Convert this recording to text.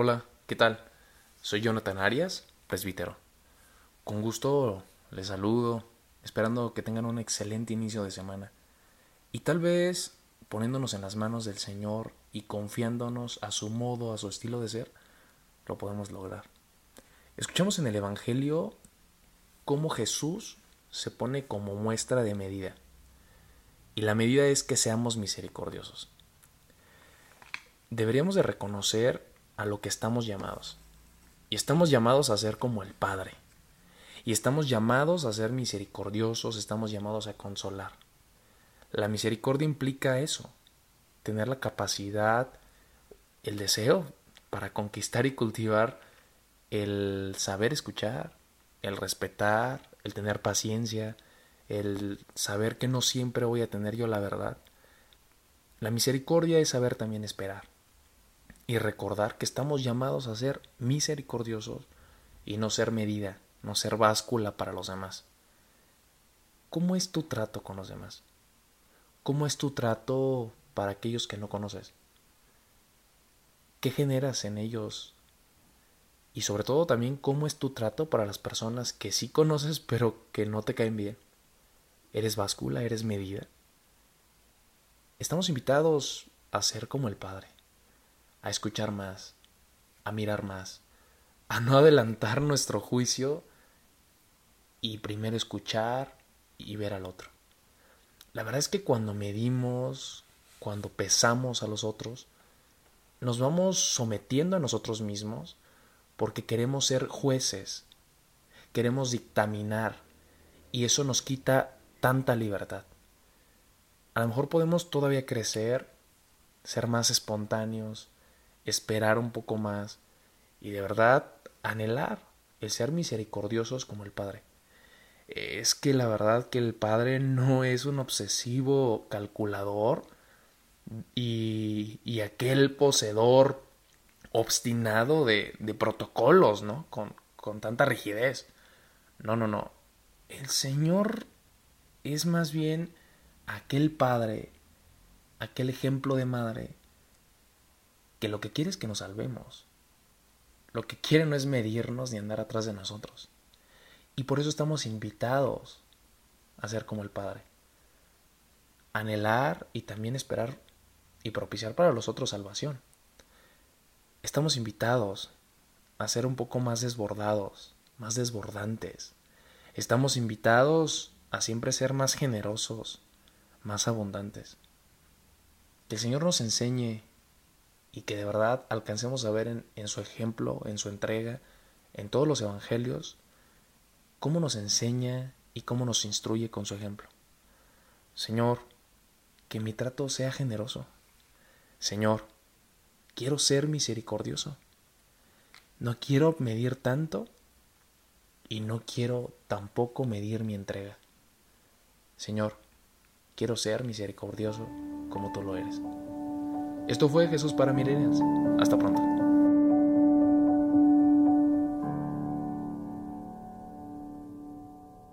Hola, ¿qué tal? Soy Jonathan Arias, presbítero. Con gusto les saludo, esperando que tengan un excelente inicio de semana. Y tal vez poniéndonos en las manos del Señor y confiándonos a su modo, a su estilo de ser, lo podemos lograr. Escuchamos en el Evangelio cómo Jesús se pone como muestra de medida. Y la medida es que seamos misericordiosos. Deberíamos de reconocer a lo que estamos llamados. Y estamos llamados a ser como el Padre. Y estamos llamados a ser misericordiosos, estamos llamados a consolar. La misericordia implica eso, tener la capacidad, el deseo para conquistar y cultivar el saber escuchar, el respetar, el tener paciencia, el saber que no siempre voy a tener yo la verdad. La misericordia es saber también esperar y recordar que estamos llamados a ser misericordiosos y no ser medida, no ser báscula para los demás. ¿Cómo es tu trato con los demás? ¿Cómo es tu trato para aquellos que no conoces? ¿Qué generas en ellos? Y sobre todo también cómo es tu trato para las personas que sí conoces pero que no te caen bien. ¿Eres báscula? ¿Eres medida? Estamos invitados a ser como el Padre, a escuchar más, a mirar más, a no adelantar nuestro juicio y primero escuchar y ver al otro. La verdad es que cuando medimos, cuando pesamos a los otros, nos vamos sometiendo a nosotros mismos porque queremos ser jueces, queremos dictaminar y eso nos quita tanta libertad. A lo mejor podemos todavía crecer, ser más espontáneos, esperar un poco más y de verdad anhelar el ser misericordiosos como el Padre. Es que la verdad que el Padre no es un obsesivo calculador y, y aquel poseedor obstinado de, de protocolos, ¿no? Con, con tanta rigidez. No, no, no. El Señor es más bien aquel padre, aquel ejemplo de madre, que lo que quiere es que nos salvemos. Lo que quiere no es medirnos ni andar atrás de nosotros. Y por eso estamos invitados a ser como el Padre. Anhelar y también esperar y propiciar para los otros salvación. Estamos invitados a ser un poco más desbordados, más desbordantes. Estamos invitados a siempre ser más generosos, más abundantes. Que el Señor nos enseñe y que de verdad alcancemos a ver en, en, su ejemplo, en su entrega, en todos los evangelios, cómo nos enseña y cómo nos instruye con su ejemplo. Señor, que mi trato sea generoso. Señor, quiero ser misericordioso. No quiero medir tanto y no quiero tampoco medir mi entrega. Señor, quiero ser misericordioso como tú lo eres. Esto fue Jesús para Milenias. Hasta pronto.